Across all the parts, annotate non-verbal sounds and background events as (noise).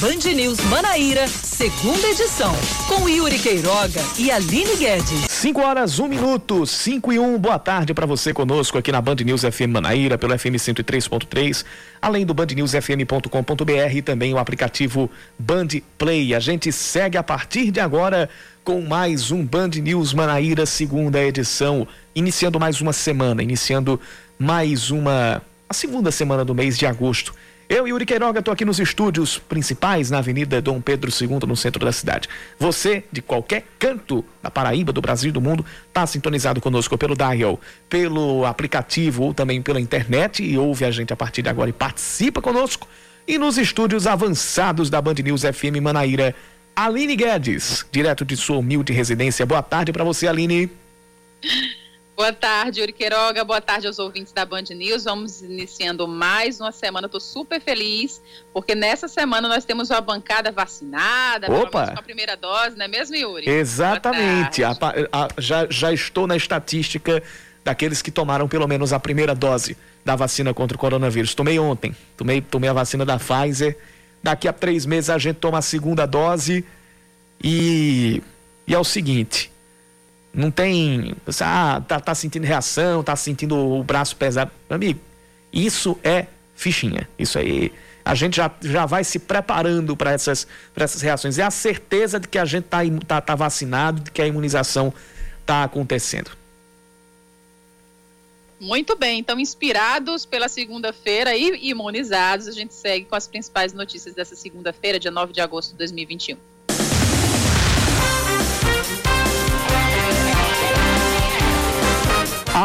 Band News Manaíra, segunda edição, com Yuri Queiroga e Aline Guedes. 5 horas, 1 um minuto, 5 e 1. Um. Boa tarde para você conosco aqui na Band News FM Manaíra, pelo FM 103.3, além do bandnewsfm.com.br e também o aplicativo Band Play. A gente segue a partir de agora com mais um Band News Manaíra, segunda edição, iniciando mais uma semana, iniciando mais uma a segunda semana do mês de agosto. Eu, Yuri Queiroga, estou aqui nos estúdios principais na Avenida Dom Pedro II, no centro da cidade. Você, de qualquer canto da Paraíba, do Brasil e do mundo, está sintonizado conosco pelo dial, pelo aplicativo ou também pela internet e ouve a gente a partir de agora e participa conosco. E nos estúdios avançados da Band News FM Manaíra, Aline Guedes, direto de sua humilde residência. Boa tarde para você, Aline. Boa tarde, Yuri Queiroga. Boa tarde aos ouvintes da Band News. Vamos iniciando mais uma semana. Estou super feliz, porque nessa semana nós temos uma bancada vacinada, Opa. com a primeira dose, não é mesmo, Yuri? Exatamente. A, a, já, já estou na estatística daqueles que tomaram pelo menos a primeira dose da vacina contra o coronavírus. Tomei ontem. Tomei, tomei a vacina da Pfizer. Daqui a três meses a gente toma a segunda dose. E, e é o seguinte não tem. Ah, tá, tá sentindo reação, tá sentindo o braço pesado. Amigo, isso é fichinha. Isso aí. A gente já, já vai se preparando para essas, essas reações. É a certeza de que a gente tá, tá, tá vacinado, de que a imunização tá acontecendo. Muito bem, então inspirados pela segunda-feira e imunizados, a gente segue com as principais notícias dessa segunda-feira, dia 9 de agosto de 2021.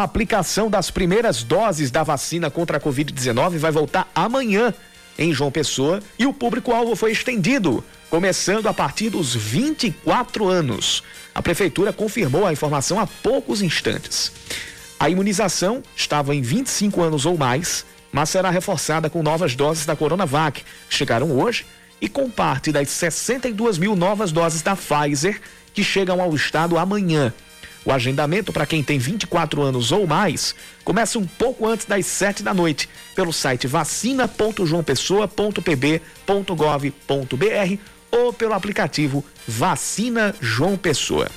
A aplicação das primeiras doses da vacina contra a Covid-19 vai voltar amanhã em João Pessoa e o público-alvo foi estendido, começando a partir dos 24 anos. A prefeitura confirmou a informação há poucos instantes. A imunização estava em 25 anos ou mais, mas será reforçada com novas doses da Coronavac, que chegaram hoje, e com parte das 62 mil novas doses da Pfizer, que chegam ao estado amanhã. O agendamento para quem tem 24 anos ou mais começa um pouco antes das 7 da noite pelo site vacina.joaopessoa.pb.gov.br ou pelo aplicativo Vacina João Pessoa.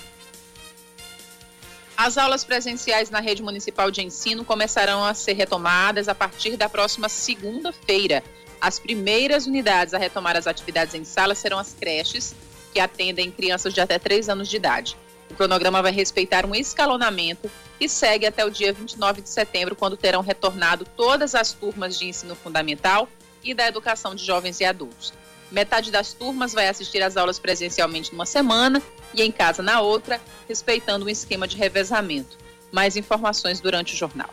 As aulas presenciais na rede municipal de ensino começarão a ser retomadas a partir da próxima segunda-feira. As primeiras unidades a retomar as atividades em sala serão as creches, que atendem crianças de até 3 anos de idade. O cronograma vai respeitar um escalonamento e segue até o dia 29 de setembro, quando terão retornado todas as turmas de ensino fundamental e da educação de jovens e adultos. Metade das turmas vai assistir às aulas presencialmente numa semana e em casa na outra, respeitando um esquema de revezamento. Mais informações durante o jornal.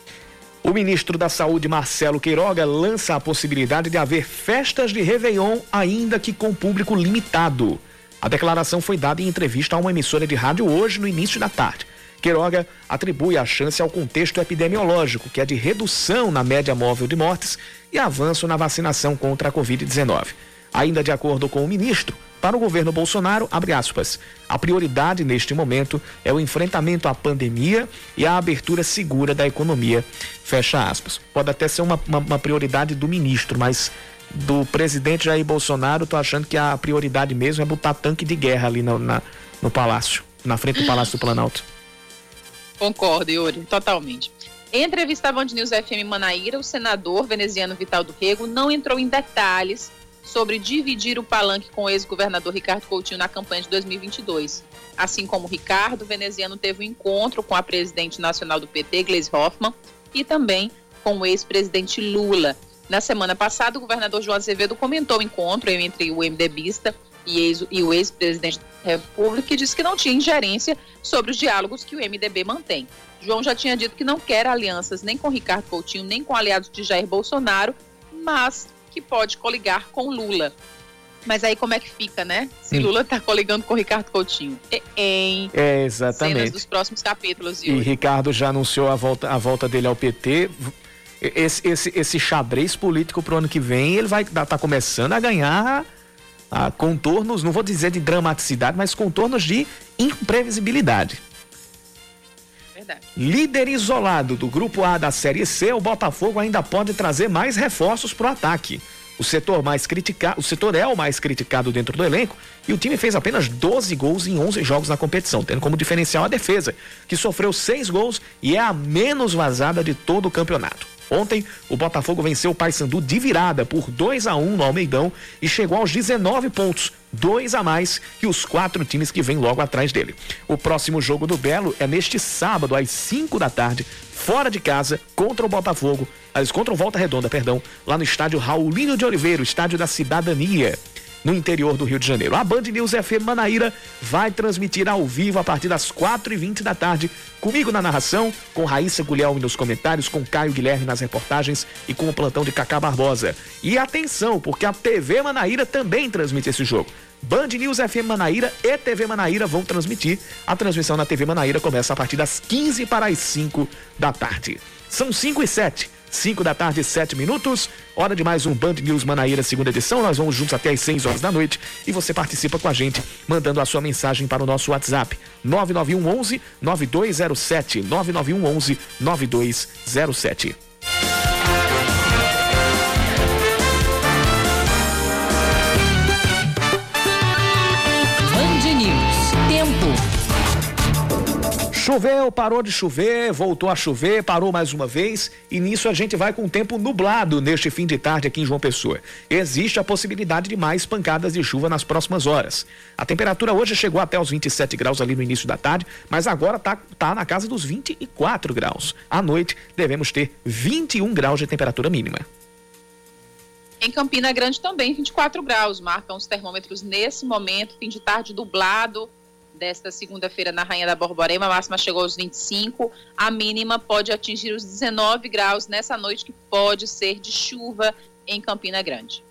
O ministro da Saúde, Marcelo Queiroga, lança a possibilidade de haver festas de Réveillon, ainda que com público limitado. A declaração foi dada em entrevista a uma emissora de rádio hoje, no início da tarde. Queiroga atribui a chance ao contexto epidemiológico, que é de redução na média móvel de mortes e avanço na vacinação contra a Covid-19. Ainda de acordo com o ministro, para o governo Bolsonaro, aspas, a prioridade neste momento é o enfrentamento à pandemia e a abertura segura da economia, fecha aspas. Pode até ser uma, uma, uma prioridade do ministro, mas do presidente Jair Bolsonaro, tô achando que a prioridade mesmo é botar tanque de guerra ali no, na, no palácio, na frente do Palácio do Planalto. Concordo, Yuri, totalmente. Em entrevista à Band News FM Manaíra, o senador veneziano Vital do Rego não entrou em detalhes sobre dividir o palanque com o ex-governador Ricardo Coutinho na campanha de 2022. Assim como Ricardo, o veneziano teve um encontro com a presidente nacional do PT, Gleisi Hoffmann, e também com o ex-presidente Lula. Na semana passada, o governador João Azevedo comentou o encontro entre o MDBista e, e o ex-presidente da República e disse que não tinha ingerência sobre os diálogos que o MDB mantém. João já tinha dito que não quer alianças nem com Ricardo Coutinho, nem com aliados de Jair Bolsonaro, mas que pode coligar com Lula. Mas aí como é que fica, né? Se Lula está coligando com Ricardo Coutinho. Em é, exatamente. Cenas dos próximos capítulos. E Ricardo já anunciou a volta, a volta dele ao PT esse, esse, esse xadrez político pro ano que vem, ele vai estar tá começando a ganhar a contornos, não vou dizer de dramaticidade, mas contornos de imprevisibilidade. Verdade. Líder isolado do grupo A da Série C, o Botafogo ainda pode trazer mais reforços para o ataque. o setor mais criticado, o setor é o mais criticado dentro do elenco e o time fez apenas 12 gols em 11 jogos na competição, tendo como diferencial a defesa, que sofreu 6 gols e é a menos vazada de todo o campeonato. Ontem, o Botafogo venceu o Paysandu de virada por 2 a 1 no Almeidão e chegou aos 19 pontos, dois a mais que os quatro times que vêm logo atrás dele. O próximo jogo do Belo é neste sábado às 5 da tarde, fora de casa, contra o Botafogo, contra o Volta Redonda, perdão, lá no estádio Raulino de Oliveira, estádio da Cidadania no interior do Rio de Janeiro. A Band News FM Manaíra vai transmitir ao vivo a partir das 4h20 da tarde, comigo na narração, com Raíssa Guilherme nos comentários, com Caio Guilherme nas reportagens e com o plantão de Cacá Barbosa. E atenção, porque a TV Manaíra também transmite esse jogo. Band News FM Manaíra e TV Manaíra vão transmitir. A transmissão na TV Manaíra começa a partir das 15 para as 5 da tarde. São 5 e 7. 5 da tarde, 7 minutos. Hora de mais um Band News Manaíra, segunda edição. Nós vamos juntos até as 6 horas da noite e você participa com a gente, mandando a sua mensagem para o nosso WhatsApp: 991 11 9207. 991 11 9207. Choveu, parou de chover, voltou a chover, parou mais uma vez e nisso a gente vai com o tempo nublado neste fim de tarde aqui em João Pessoa. Existe a possibilidade de mais pancadas de chuva nas próximas horas. A temperatura hoje chegou até os 27 graus ali no início da tarde, mas agora tá, tá na casa dos 24 graus. À noite devemos ter 21 graus de temperatura mínima. Em Campina Grande também 24 graus, marcam os termômetros nesse momento, fim de tarde dublado desta segunda-feira na Rainha da Borborema, a máxima chegou aos 25, a mínima pode atingir os 19 graus nessa noite que pode ser de chuva em Campina Grande.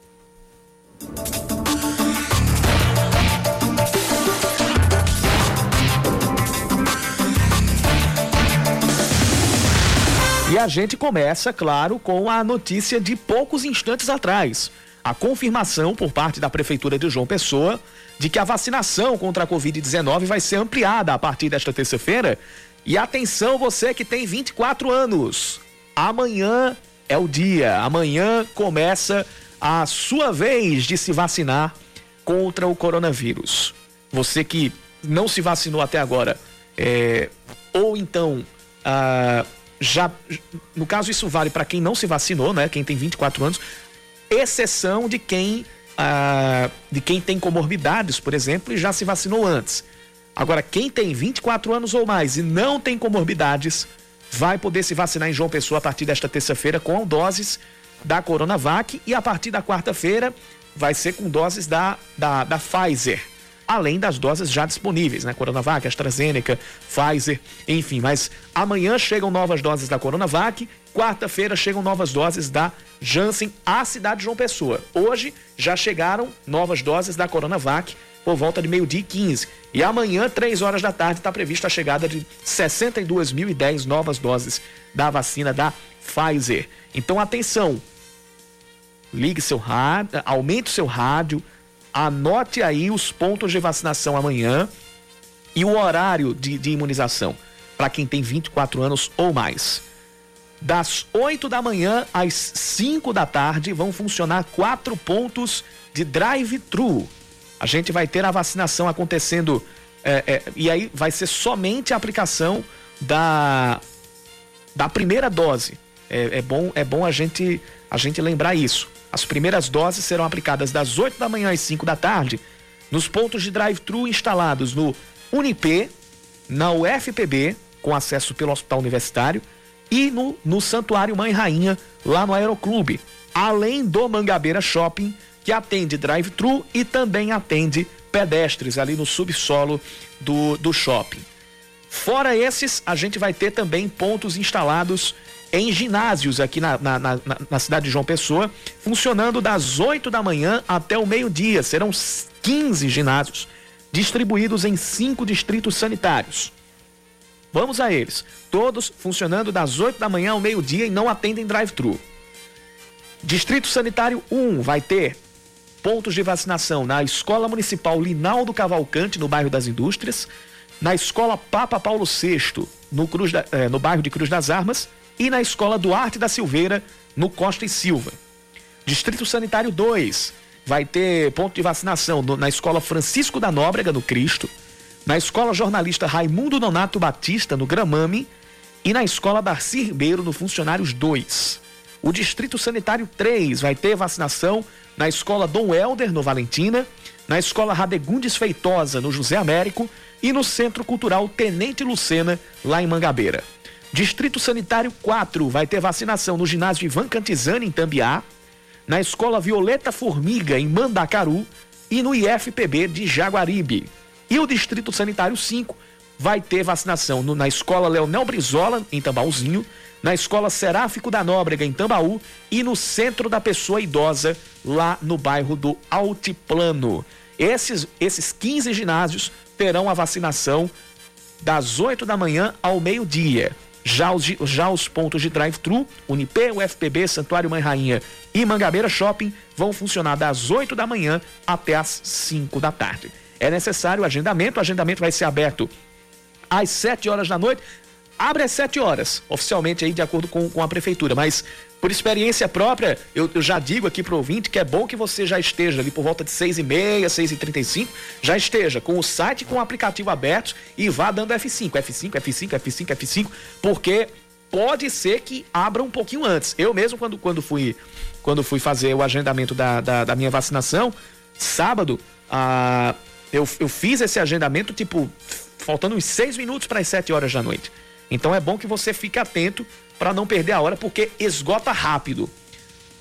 E a gente começa, claro, com a notícia de poucos instantes atrás. A confirmação por parte da Prefeitura de João Pessoa de que a vacinação contra a Covid-19 vai ser ampliada a partir desta terça-feira. E atenção, você que tem 24 anos, amanhã é o dia, amanhã começa a sua vez de se vacinar contra o coronavírus. Você que não se vacinou até agora, é, ou então ah, já, no caso isso vale para quem não se vacinou, né? Quem tem 24 anos, exceção de quem ah, de quem tem comorbidades, por exemplo, e já se vacinou antes. Agora, quem tem 24 anos ou mais e não tem comorbidades, vai poder se vacinar em João Pessoa a partir desta terça-feira com doses da Coronavac e a partir da quarta-feira vai ser com doses da, da, da Pfizer além das doses já disponíveis, né? Coronavac, AstraZeneca, Pfizer, enfim. Mas amanhã chegam novas doses da Coronavac, quarta-feira chegam novas doses da Janssen à cidade de João Pessoa. Hoje já chegaram novas doses da Coronavac por volta de meio-dia e 15. E amanhã, três horas da tarde, está prevista a chegada de 62.010 novas doses da vacina da Pfizer. Então, atenção! Ligue seu rádio, aumente seu rádio, Anote aí os pontos de vacinação amanhã e o horário de, de imunização para quem tem 24 anos ou mais. Das 8 da manhã às 5 da tarde vão funcionar quatro pontos de drive-thru. A gente vai ter a vacinação acontecendo é, é, e aí vai ser somente a aplicação da, da primeira dose. É, é, bom, é bom a gente, a gente lembrar isso. As primeiras doses serão aplicadas das 8 da manhã às 5 da tarde nos pontos de drive-thru instalados no Unip, na UFPB, com acesso pelo Hospital Universitário, e no, no Santuário Mãe Rainha, lá no Aeroclube, além do Mangabeira Shopping, que atende drive-thru e também atende pedestres ali no subsolo do, do shopping. Fora esses, a gente vai ter também pontos instalados em ginásios aqui na, na, na, na, cidade de João Pessoa, funcionando das 8 da manhã até o meio-dia. Serão 15 ginásios distribuídos em cinco distritos sanitários. Vamos a eles. Todos funcionando das 8 da manhã ao meio-dia e não atendem drive-thru. Distrito Sanitário 1 vai ter pontos de vacinação na Escola Municipal Linaldo Cavalcante, no bairro das Indústrias, na Escola Papa Paulo VI, no, da, eh, no bairro de Cruz das Armas, e na Escola Duarte da Silveira, no Costa e Silva. Distrito Sanitário 2 vai ter ponto de vacinação no, na Escola Francisco da Nóbrega, no Cristo, na Escola Jornalista Raimundo Nonato Batista, no Gramame, e na Escola Darcy Ribeiro, no Funcionários 2. O Distrito Sanitário 3 vai ter vacinação na Escola Dom Helder, no Valentina, na Escola Radegundes Feitosa, no José Américo, e no Centro Cultural Tenente Lucena, lá em Mangabeira. Distrito Sanitário 4 vai ter vacinação no ginásio Ivan Cantizani, em Tambiá, na Escola Violeta Formiga, em Mandacaru, e no IFPB de Jaguaribe. E o Distrito Sanitário 5 vai ter vacinação no, na Escola Leonel Brizola, em Tambaúzinho, na Escola Seráfico da Nóbrega, em Tambaú, e no Centro da Pessoa Idosa, lá no bairro do Altiplano. Esses, esses 15 ginásios terão a vacinação das 8 da manhã ao meio-dia. Já os, já os pontos de drive-thru, Unip, UFPB, Santuário Mãe Rainha e Mangabeira Shopping vão funcionar das 8 da manhã até as 5 da tarde. É necessário agendamento, o agendamento vai ser aberto às 7 horas da noite. Abre às 7 horas, oficialmente aí de acordo com, com a prefeitura, mas por experiência própria, eu, eu já digo aqui pro ouvinte que é bom que você já esteja ali por volta de seis e meia, seis e trinta e cinco, já esteja com o site com o aplicativo aberto e vá dando F5, F5, F5, F5, F5, porque pode ser que abra um pouquinho antes. Eu mesmo, quando, quando, fui, quando fui fazer o agendamento da, da, da minha vacinação, sábado, ah, eu, eu fiz esse agendamento, tipo, faltando uns seis minutos para as sete horas da noite. Então é bom que você fique atento para não perder a hora, porque esgota rápido.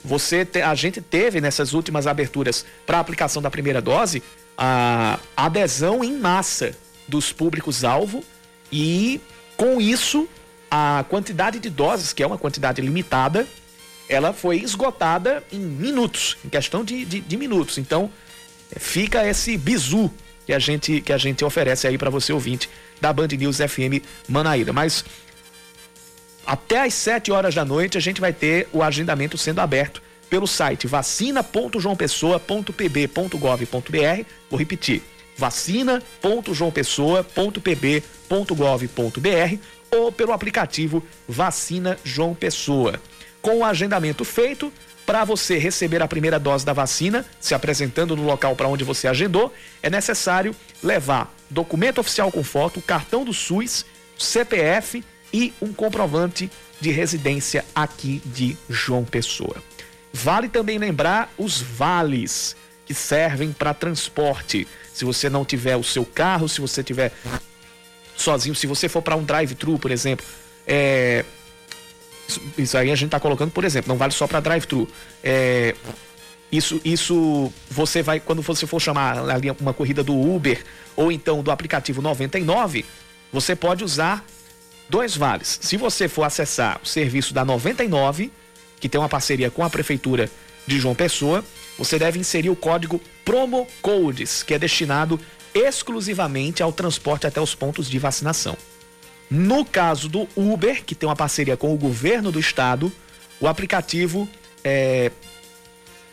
Você te, a gente teve nessas últimas aberturas para aplicação da primeira dose a adesão em massa dos públicos-alvo e com isso a quantidade de doses, que é uma quantidade limitada, ela foi esgotada em minutos, em questão de, de, de minutos. Então fica esse bizu que a gente que a gente oferece aí para você ouvinte da Band News FM Manaíra. Mas até às 7 horas da noite a gente vai ter o agendamento sendo aberto pelo site vacina.joaopessoa.pb.gov.br. Vou repetir: vacina.joaopessoa.pb.gov.br ou pelo aplicativo Vacina João Pessoa. Com o agendamento feito, para você receber a primeira dose da vacina, se apresentando no local para onde você agendou, é necessário levar documento oficial com foto, cartão do SUS, CPF e um comprovante de residência aqui de João Pessoa. Vale também lembrar os vales que servem para transporte. Se você não tiver o seu carro, se você tiver sozinho, se você for para um drive-thru, por exemplo, é, isso aí a gente está colocando, por exemplo, não vale só para drive-thru. É, isso, isso você vai, quando você for chamar ali uma corrida do Uber ou então do aplicativo 99, você pode usar dois vales. Se você for acessar o serviço da 99, que tem uma parceria com a prefeitura de João Pessoa, você deve inserir o código Promo Codes, que é destinado exclusivamente ao transporte até os pontos de vacinação. No caso do Uber, que tem uma parceria com o governo do estado, o aplicativo é,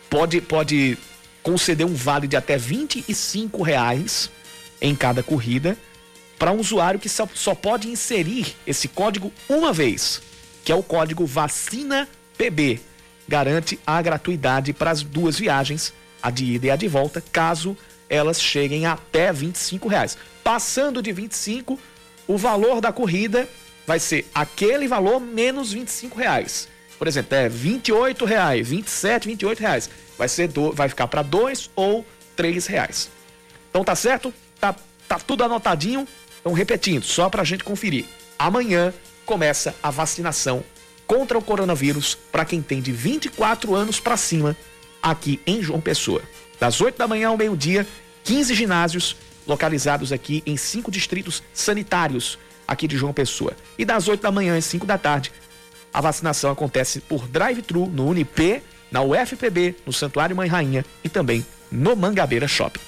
pode, pode conceder um vale de até 25 reais em cada corrida para um usuário que só, só pode inserir esse código uma vez, que é o código Vacina PB. Garante a gratuidade para as duas viagens, a de ida e a de volta, caso elas cheguem até 25 reais. Passando de 25, o valor da corrida vai ser aquele valor menos 25 reais. Por exemplo, é 28 reais, 27, 28 reais. Vai ser do, vai ficar para dois ou três reais. Então tá certo? Tá, tá tudo anotadinho. Então, repetindo, só para a gente conferir. Amanhã começa a vacinação contra o coronavírus para quem tem de 24 anos para cima aqui em João Pessoa. Das 8 da manhã ao meio-dia, 15 ginásios localizados aqui em cinco distritos sanitários aqui de João Pessoa. E das 8 da manhã às 5 da tarde, a vacinação acontece por drive-thru no Unip, na UFPB, no Santuário Mãe Rainha e também no Mangabeira Shopping.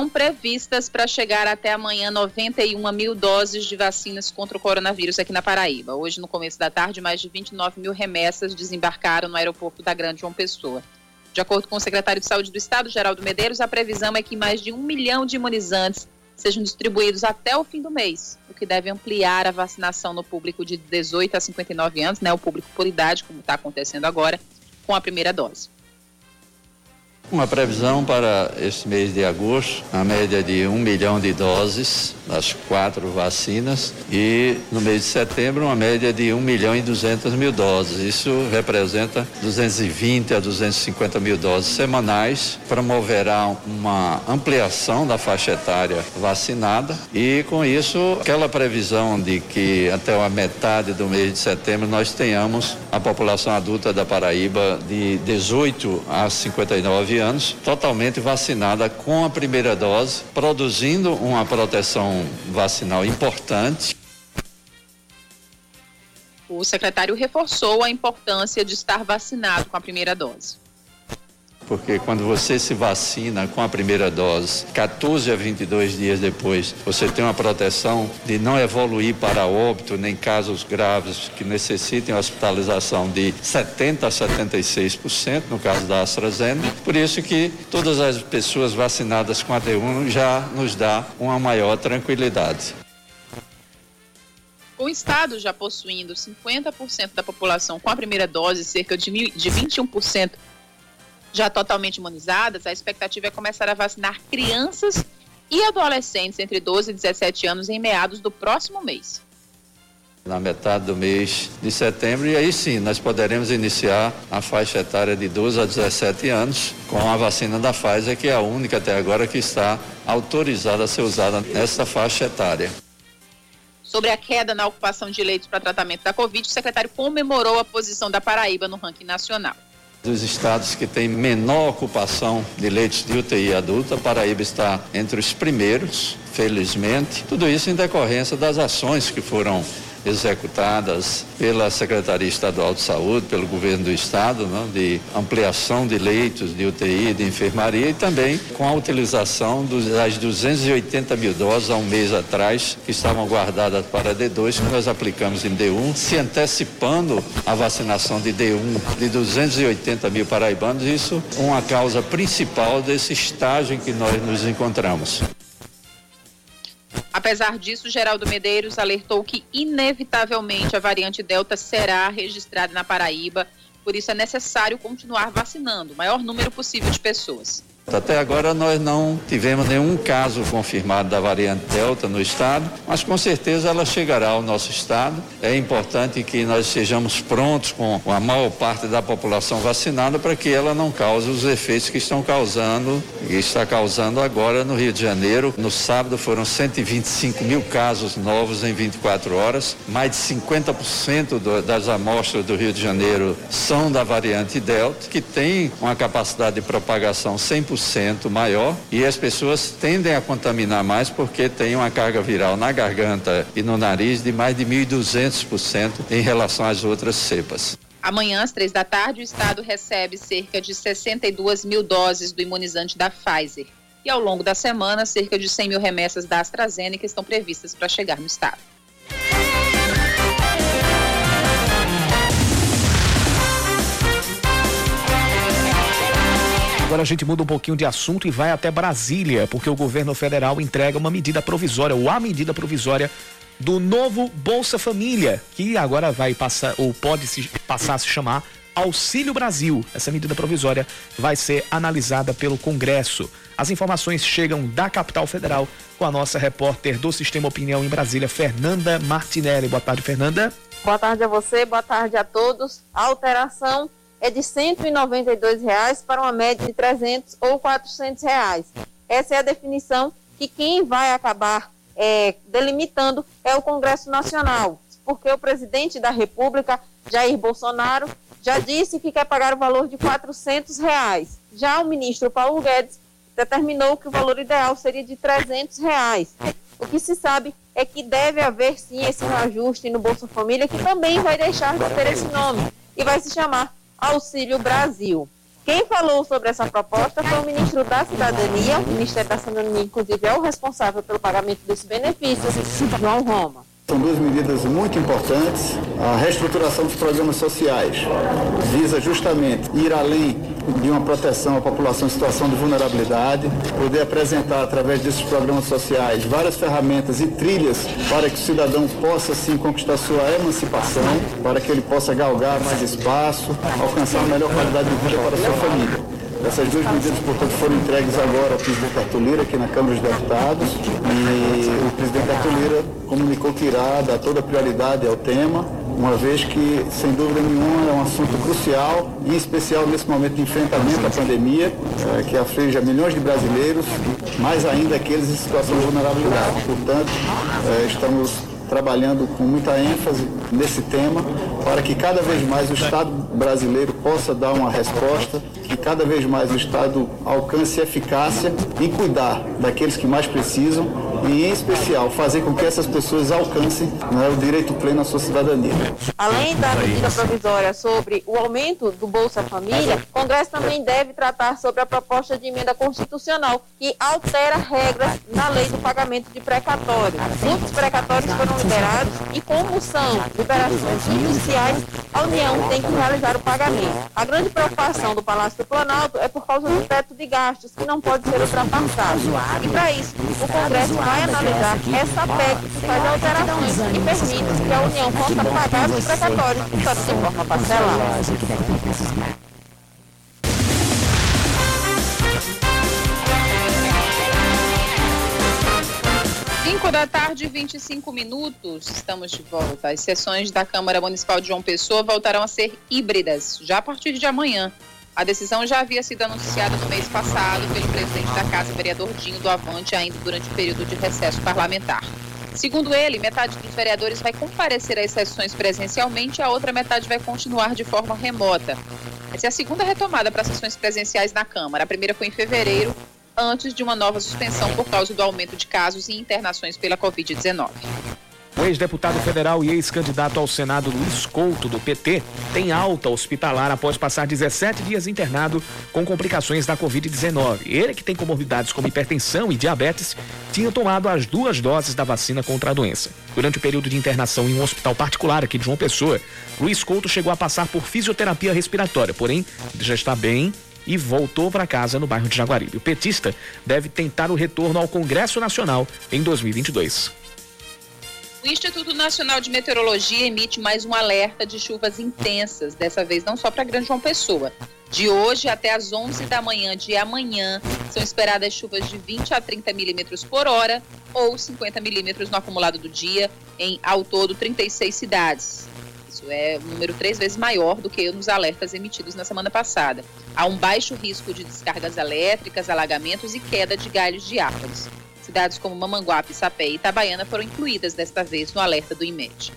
Estão previstas para chegar até amanhã 91 mil doses de vacinas contra o coronavírus aqui na Paraíba. Hoje, no começo da tarde, mais de 29 mil remessas desembarcaram no aeroporto da Grande João Pessoa. De acordo com o secretário de Saúde do Estado, Geraldo Medeiros, a previsão é que mais de um milhão de imunizantes sejam distribuídos até o fim do mês, o que deve ampliar a vacinação no público de 18 a 59 anos, né, o público por idade, como está acontecendo agora, com a primeira dose. Uma previsão para esse mês de agosto, a média de um milhão de doses das quatro vacinas e no mês de setembro uma média de um milhão e duzentas mil doses. Isso representa 220 a 250 mil doses semanais. Promoverá uma ampliação da faixa etária vacinada e com isso aquela previsão de que até a metade do mês de setembro nós tenhamos a população adulta da Paraíba de 18 a 59 anos, totalmente vacinada com a primeira dose, produzindo uma proteção vacinal importante. O secretário reforçou a importância de estar vacinado com a primeira dose porque quando você se vacina com a primeira dose, 14 a 22 dias depois, você tem uma proteção de não evoluir para óbito, nem casos graves que necessitem hospitalização de 70 a 76%, no caso da AstraZeneca. Por isso que todas as pessoas vacinadas com a D1 já nos dá uma maior tranquilidade. Com o Estado já possuindo 50% da população com a primeira dose, cerca de, mil, de 21% já totalmente imunizadas, a expectativa é começar a vacinar crianças e adolescentes entre 12 e 17 anos em meados do próximo mês. Na metade do mês de setembro, e aí sim nós poderemos iniciar a faixa etária de 12 a 17 anos com a vacina da Pfizer, que é a única até agora que está autorizada a ser usada nessa faixa etária. Sobre a queda na ocupação de leitos para tratamento da Covid, o secretário comemorou a posição da Paraíba no ranking nacional dos estados que têm menor ocupação de leitos de UTI adulta, Paraíba está entre os primeiros, felizmente. Tudo isso em decorrência das ações que foram executadas pela Secretaria Estadual de Saúde, pelo governo do estado, né, de ampliação de leitos de UTI, de enfermaria e também com a utilização das 280 mil doses há um mês atrás que estavam guardadas para D2 que nós aplicamos em D1, se antecipando a vacinação de D1 de 280 mil paraibanos, isso uma causa principal desse estágio em que nós nos encontramos. Apesar disso, Geraldo Medeiros alertou que, inevitavelmente, a variante Delta será registrada na Paraíba, por isso é necessário continuar vacinando o maior número possível de pessoas. Até agora nós não tivemos nenhum caso confirmado da variante Delta no estado, mas com certeza ela chegará ao nosso estado. É importante que nós sejamos prontos com a maior parte da população vacinada para que ela não cause os efeitos que estão causando e está causando agora no Rio de Janeiro. No sábado foram 125 mil casos novos em 24 horas, mais de 50% do, das amostras do Rio de Janeiro são da variante Delta, que tem uma capacidade de propagação 100% maior e as pessoas tendem a contaminar mais porque tem uma carga viral na garganta e no nariz de mais de 1.200% em relação às outras cepas. Amanhã, às três da tarde, o Estado recebe cerca de 62 mil doses do imunizante da Pfizer. E ao longo da semana, cerca de 100 mil remessas da AstraZeneca estão previstas para chegar no Estado. Agora a gente muda um pouquinho de assunto e vai até Brasília, porque o governo federal entrega uma medida provisória, ou a medida provisória do novo Bolsa Família, que agora vai passar, ou pode se, passar a se chamar Auxílio Brasil. Essa medida provisória vai ser analisada pelo Congresso. As informações chegam da capital federal com a nossa repórter do Sistema Opinião em Brasília, Fernanda Martinelli. Boa tarde, Fernanda. Boa tarde a você, boa tarde a todos. Alteração é de 192 reais para uma média de 300 ou 400 reais. Essa é a definição que quem vai acabar é, delimitando é o Congresso Nacional, porque o presidente da República, Jair Bolsonaro, já disse que quer pagar o valor de 400 reais. Já o ministro Paulo Guedes determinou que o valor ideal seria de 300 reais. O que se sabe é que deve haver sim esse reajuste no Bolsa Família, que também vai deixar de ter esse nome e vai se chamar Auxílio Brasil. Quem falou sobre essa proposta foi o ministro da Cidadania, o Ministério da Cidadania, inclusive, é o responsável pelo pagamento desses benefícios, João Roma. São duas medidas muito importantes. A reestruturação dos programas sociais visa justamente ir além de uma proteção à população em situação de vulnerabilidade, poder apresentar através desses programas sociais várias ferramentas e trilhas para que o cidadão possa sim conquistar sua emancipação, para que ele possa galgar mais espaço, alcançar uma melhor qualidade de vida para a sua família. Essas duas medidas, portanto, foram entregues agora ao presidente Arthur Lira, aqui na Câmara dos Deputados, e o presidente Arthur Lira comunicou que irá dar toda a prioridade ao tema, uma vez que, sem dúvida nenhuma, é um assunto crucial, em especial nesse momento de enfrentamento à pandemia, é, que aflige milhões de brasileiros, mais ainda aqueles em situação de vulnerabilidade. Portanto, é, estamos trabalhando com muita ênfase nesse tema para que cada vez mais o Estado brasileiro possa dar uma resposta, que cada vez mais o Estado alcance eficácia em cuidar daqueles que mais precisam e, em especial, fazer com que essas pessoas alcancem né, o direito pleno à sua cidadania. Além da medida provisória sobre o aumento do Bolsa Família, o Congresso também deve tratar sobre a proposta de emenda constitucional que altera regras na lei do pagamento de precatórios. Muitos precatórios foram liberados e, como são liberações iniciais, a União tem que realizar o pagamento. A grande preocupação do Palácio do Planalto é por causa do teto de gastos, que não pode ser ultrapassado. E, para isso, o Congresso vai analisar essa PEC que faz alterações e permite que a União possa pagar os precatórios, só de forma parcelada. Cinco da tarde, 25 minutos. Estamos de volta. As sessões da Câmara Municipal de João Pessoa voltarão a ser híbridas já a partir de amanhã. A decisão já havia sido anunciada no mês passado pelo presidente da Casa, vereador Dinho do Avante, ainda durante o período de recesso parlamentar. Segundo ele, metade dos vereadores vai comparecer às sessões presencialmente e a outra metade vai continuar de forma remota. Essa é a segunda retomada para sessões presenciais na Câmara. A primeira foi em fevereiro, antes de uma nova suspensão por causa do aumento de casos e internações pela Covid-19. O ex-deputado federal e ex-candidato ao Senado Luiz Couto, do PT, tem alta hospitalar após passar 17 dias internado com complicações da Covid-19. Ele, que tem comorbidades como hipertensão e diabetes, tinha tomado as duas doses da vacina contra a doença. Durante o período de internação em um hospital particular aqui de João Pessoa, Luiz Couto chegou a passar por fisioterapia respiratória, porém já está bem e voltou para casa no bairro de Jaguaribe. O petista deve tentar o retorno ao Congresso Nacional em 2022. O Instituto Nacional de Meteorologia emite mais um alerta de chuvas intensas, dessa vez não só para Grande João Pessoa. De hoje até às 11 da manhã de amanhã, são esperadas chuvas de 20 a 30 milímetros por hora ou 50 milímetros no acumulado do dia, em ao todo 36 cidades. Isso é um número três vezes maior do que nos alertas emitidos na semana passada. Há um baixo risco de descargas elétricas, alagamentos e queda de galhos de árvores. Cidades como Mamanguape, Sapé e Itabaiana foram incluídas desta vez no alerta do IMED.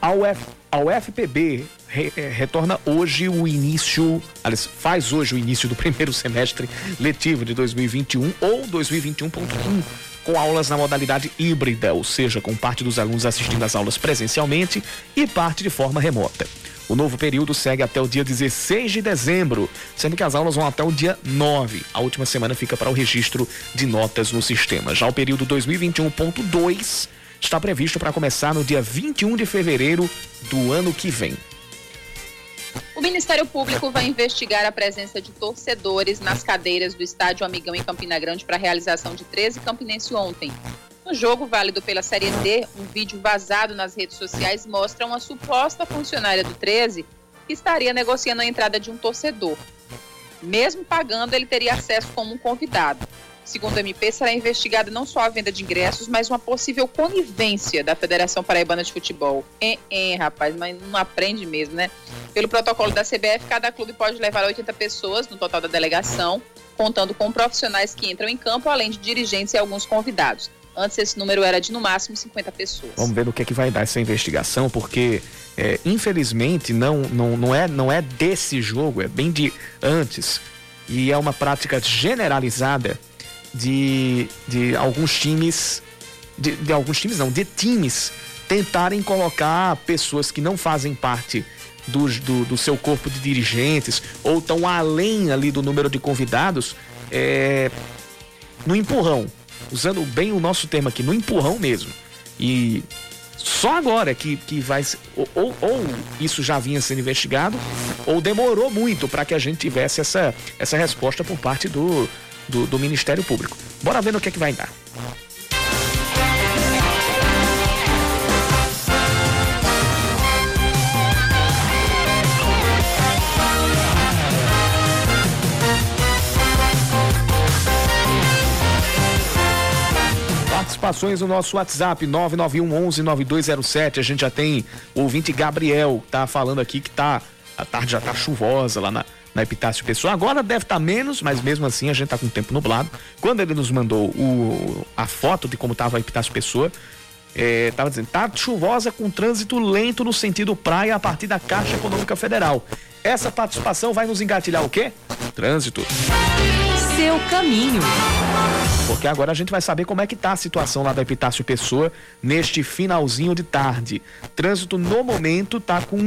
A, Uf, a UFPB re, é, retorna hoje o início, aliás, faz hoje o início do (laughs) primeiro semestre letivo de 2021 ou 2021.1 com aulas na modalidade híbrida, ou seja, com parte dos alunos assistindo às aulas presencialmente e parte de forma remota. O novo período segue até o dia 16 de dezembro, sendo que as aulas vão até o dia 9. A última semana fica para o registro de notas no sistema. Já o período 2021.2 está previsto para começar no dia 21 de fevereiro do ano que vem. O Ministério Público vai investigar a presença de torcedores nas cadeiras do Estádio Amigão em Campina Grande para a realização de 13 Campinense ontem. No jogo válido pela Série D, um vídeo vazado nas redes sociais mostra uma suposta funcionária do 13 que estaria negociando a entrada de um torcedor. Mesmo pagando, ele teria acesso como um convidado. Segundo o MP, será investigada não só a venda de ingressos, mas uma possível conivência da Federação Paraibana de Futebol. Hein, rapaz, mas não aprende mesmo, né? Pelo protocolo da CBF, cada clube pode levar 80 pessoas no total da delegação, contando com profissionais que entram em campo, além de dirigentes e alguns convidados. Antes esse número era de no máximo 50 pessoas. Vamos ver no que é que vai dar essa investigação, porque é, infelizmente não, não, não, é, não é desse jogo, é bem de antes. E é uma prática generalizada de, de alguns times, de, de alguns times não, de times tentarem colocar pessoas que não fazem parte do, do, do, seu corpo de dirigentes ou estão além ali do número de convidados, é, no empurrão, usando bem o nosso termo aqui, no empurrão mesmo. E só agora que, que vai. Ou, ou, ou isso já vinha sendo investigado, ou demorou muito para que a gente tivesse essa, essa resposta por parte do, do, do Ministério Público. Bora ver no que é que vai dar. Participações no nosso WhatsApp 991 11 9207. A gente já tem o ouvinte Gabriel, tá falando aqui que tá a tarde já tá chuvosa lá na, na Epitácio Pessoa. Agora deve estar tá menos, mas mesmo assim a gente tá com o tempo nublado. Quando ele nos mandou o, a foto de como tava a Epitácio Pessoa, é, tava dizendo, tá chuvosa com trânsito lento no sentido praia a partir da Caixa Econômica Federal. Essa participação vai nos engatilhar o quê? Trânsito. Seu caminho. Porque agora a gente vai saber como é que tá a situação lá da Epitácio Pessoa neste finalzinho de tarde. Trânsito no momento tá com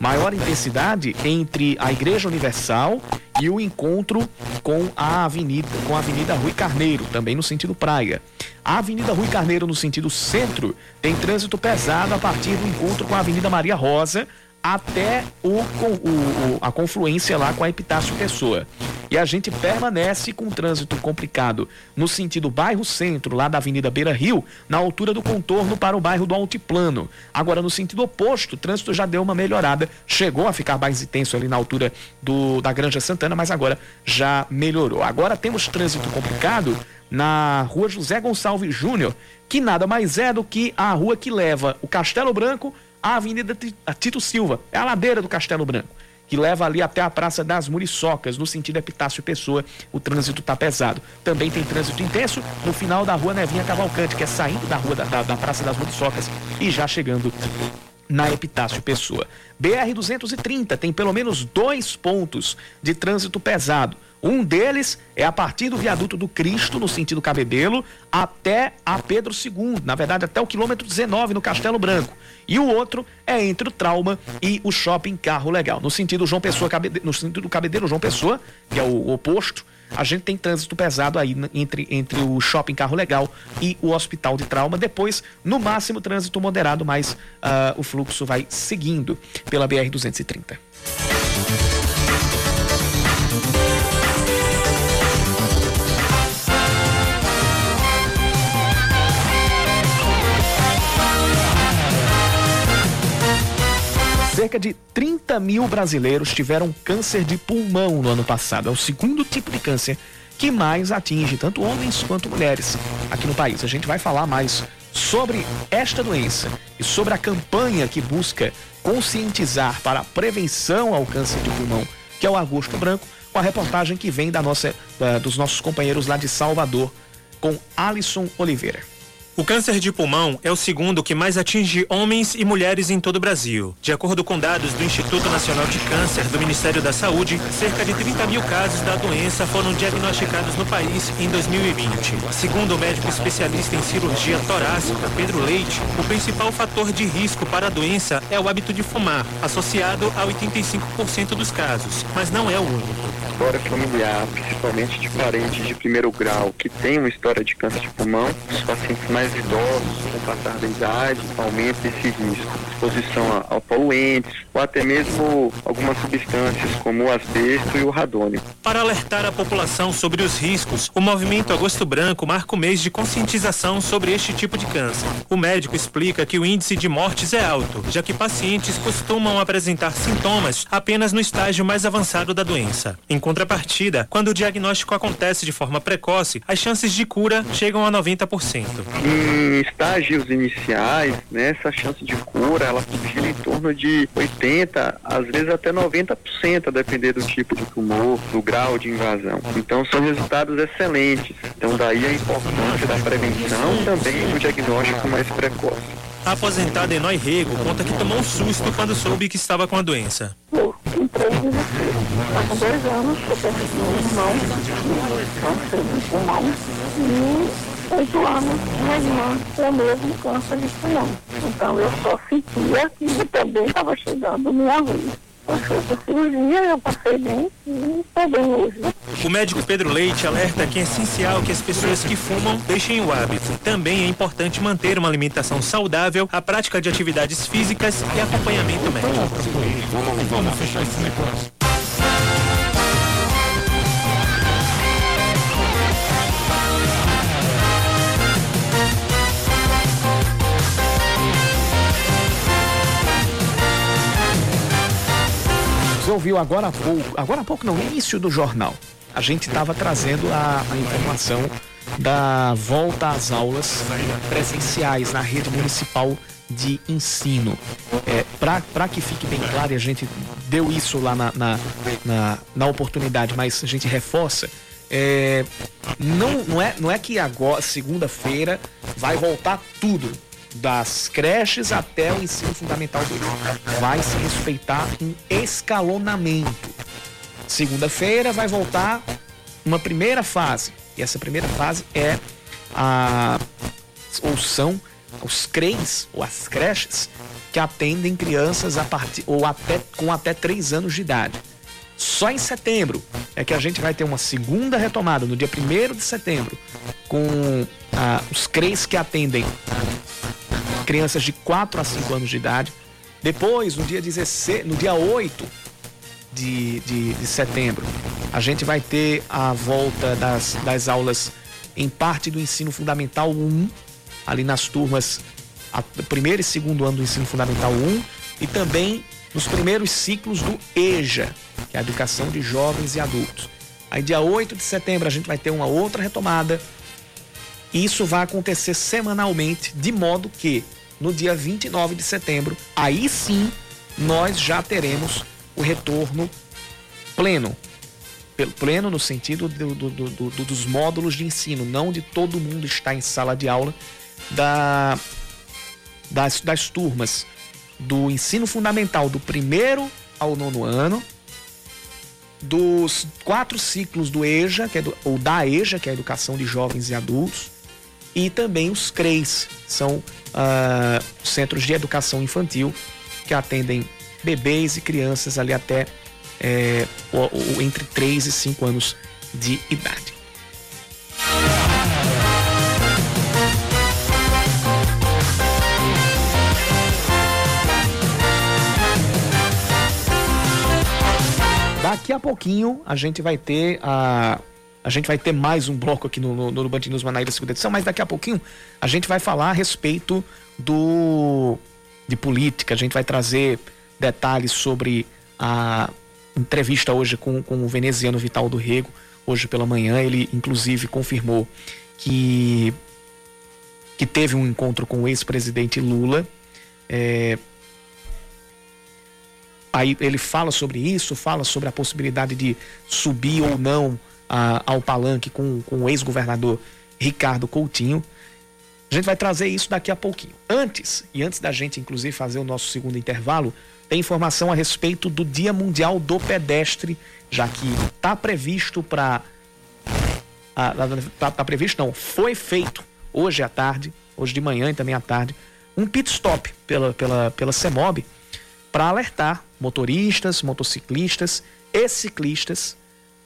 maior intensidade entre a Igreja Universal e o encontro com a Avenida, com a Avenida Rui Carneiro, também no sentido praia. A Avenida Rui Carneiro no sentido centro tem trânsito pesado a partir do encontro com a Avenida Maria Rosa até o, o, a confluência lá com a Epitácio Pessoa. E a gente permanece com trânsito complicado no sentido bairro centro, lá da Avenida Beira Rio, na altura do contorno para o bairro do Altiplano. Agora, no sentido oposto, o trânsito já deu uma melhorada, chegou a ficar mais intenso ali na altura do, da Granja Santana, mas agora já melhorou. Agora temos trânsito complicado na rua José Gonçalves Júnior, que nada mais é do que a rua que leva o Castelo Branco a Avenida Tito Silva, é a ladeira do Castelo Branco, que leva ali até a Praça das Muriçocas, no sentido Epitácio Pessoa, o trânsito está pesado. Também tem trânsito intenso no final da rua Nevinha Cavalcante, que é saindo da rua da, da, da Praça das Muriçocas e já chegando na Epitácio Pessoa. BR-230 tem pelo menos dois pontos de trânsito pesado. Um deles é a partir do viaduto do Cristo, no sentido Cabedelo, até a Pedro II, na verdade até o quilômetro 19 no Castelo Branco. E o outro é entre o Trauma e o Shopping Carro Legal, no sentido João Pessoa, no sentido Cabedelo João Pessoa, que é o oposto. A gente tem trânsito pesado aí entre, entre o Shopping Carro Legal e o Hospital de Trauma. Depois, no máximo, trânsito moderado, mas uh, o fluxo vai seguindo pela BR-230. Cerca de 30 mil brasileiros tiveram câncer de pulmão no ano passado. É o segundo tipo de câncer que mais atinge tanto homens quanto mulheres aqui no país. A gente vai falar mais sobre esta doença e sobre a campanha que busca conscientizar para a prevenção ao câncer de pulmão, que é o Agosto Branco, com a reportagem que vem da nossa, da, dos nossos companheiros lá de Salvador, com Alisson Oliveira. O câncer de pulmão é o segundo que mais atinge homens e mulheres em todo o Brasil. De acordo com dados do Instituto Nacional de Câncer do Ministério da Saúde, cerca de 30 mil casos da doença foram diagnosticados no país em 2020. Segundo o médico especialista em cirurgia torácica, Pedro Leite, o principal fator de risco para a doença é o hábito de fumar, associado a 85% dos casos, mas não é o único. História familiar, principalmente de parentes de primeiro grau que têm uma história de câncer de pulmão, os pacientes mais mais idosos, com o passar da idade, aumenta esse risco. Exposição a, a poluentes, ou até mesmo algumas substâncias como o asbesto e o radônio. Para alertar a população sobre os riscos, o movimento Agosto Branco marca o mês de conscientização sobre este tipo de câncer. O médico explica que o índice de mortes é alto, já que pacientes costumam apresentar sintomas apenas no estágio mais avançado da doença. Em contrapartida, quando o diagnóstico acontece de forma precoce, as chances de cura chegam a 90% em estágios iniciais, né, essa chance de cura ela gira em torno de 80, às vezes até 90%, a depender do tipo de tumor, do grau de invasão. Então são resultados excelentes. Então daí a importância da prevenção também do diagnóstico mais precoce. A aposentada Enói Rego conta que tomou um susto quando soube que estava com a doença. Eu entrei há dois anos, eu perdi um irmão, câncer de pulmão, e oito anos, minha irmã com o mesmo câncer de pulmão. Então eu só sentia que também estava chegando minha vez. Eu fiz a cirurgia, eu passei bem e estou bem hoje. O médico Pedro Leite alerta que é essencial que as pessoas que fumam deixem o hábito. Também é importante manter uma alimentação saudável, a prática de atividades físicas e acompanhamento médico. Vamos, vamos fechar esse negócio. Ouviu agora há pouco, agora há pouco não, no início do jornal, a gente estava trazendo a, a, informação da volta às aulas presenciais na rede municipal de ensino. É, Para que fique bem claro, e a gente deu isso lá na, na, na, na oportunidade, mas a gente reforça. É, não, não, é, não é que agora, segunda-feira, vai voltar tudo das creches até o ensino fundamental 2. Vai se respeitar um escalonamento. Segunda-feira vai voltar uma primeira fase. E essa primeira fase é a ou são os CREs ou as creches que atendem crianças a partir ou até com até 3 anos de idade. Só em setembro é que a gente vai ter uma segunda retomada, no dia 1 de setembro, com ah, os CREs que atendem crianças de 4 a 5 anos de idade. Depois, no dia 16, no dia 8 de, de, de setembro, a gente vai ter a volta das, das aulas em parte do ensino fundamental 1, ali nas turmas, a, primeiro e segundo ano do ensino fundamental 1, e também nos primeiros ciclos do EJA, que é a Educação de Jovens e Adultos. Aí, dia 8 de setembro, a gente vai ter uma outra retomada. E isso vai acontecer semanalmente, de modo que no dia 29 de setembro, aí sim nós já teremos o retorno pleno. Pleno no sentido do, do, do, dos módulos de ensino, não de todo mundo estar em sala de aula, da, das, das turmas do ensino fundamental do primeiro ao nono ano, dos quatro ciclos do EJA, que é do, ou da EJA, que é a Educação de Jovens e Adultos, e também os CREs, são uh, centros de educação infantil que atendem bebês e crianças ali até é, entre 3 e 5 anos de idade. Daqui a pouquinho a gente vai ter a a gente vai ter mais um bloco aqui no, no, no Band News Manaíra segunda edição, mas daqui a pouquinho a gente vai falar a respeito do de política, a gente vai trazer detalhes sobre a entrevista hoje com, com o veneziano Vital do Rego, hoje pela manhã, ele inclusive confirmou que que teve um encontro com o ex-presidente Lula. É, aí ele fala sobre isso, fala sobre a possibilidade de subir ou não a, ao palanque com, com o ex-governador Ricardo Coutinho. A gente vai trazer isso daqui a pouquinho. Antes, e antes da gente inclusive fazer o nosso segundo intervalo, tem informação a respeito do Dia Mundial do Pedestre, já que está previsto para. Está tá previsto, não, foi feito hoje à tarde, hoje de manhã e também à tarde, um pit stop pela, pela, pela CEMOB para alertar motoristas, motociclistas e ciclistas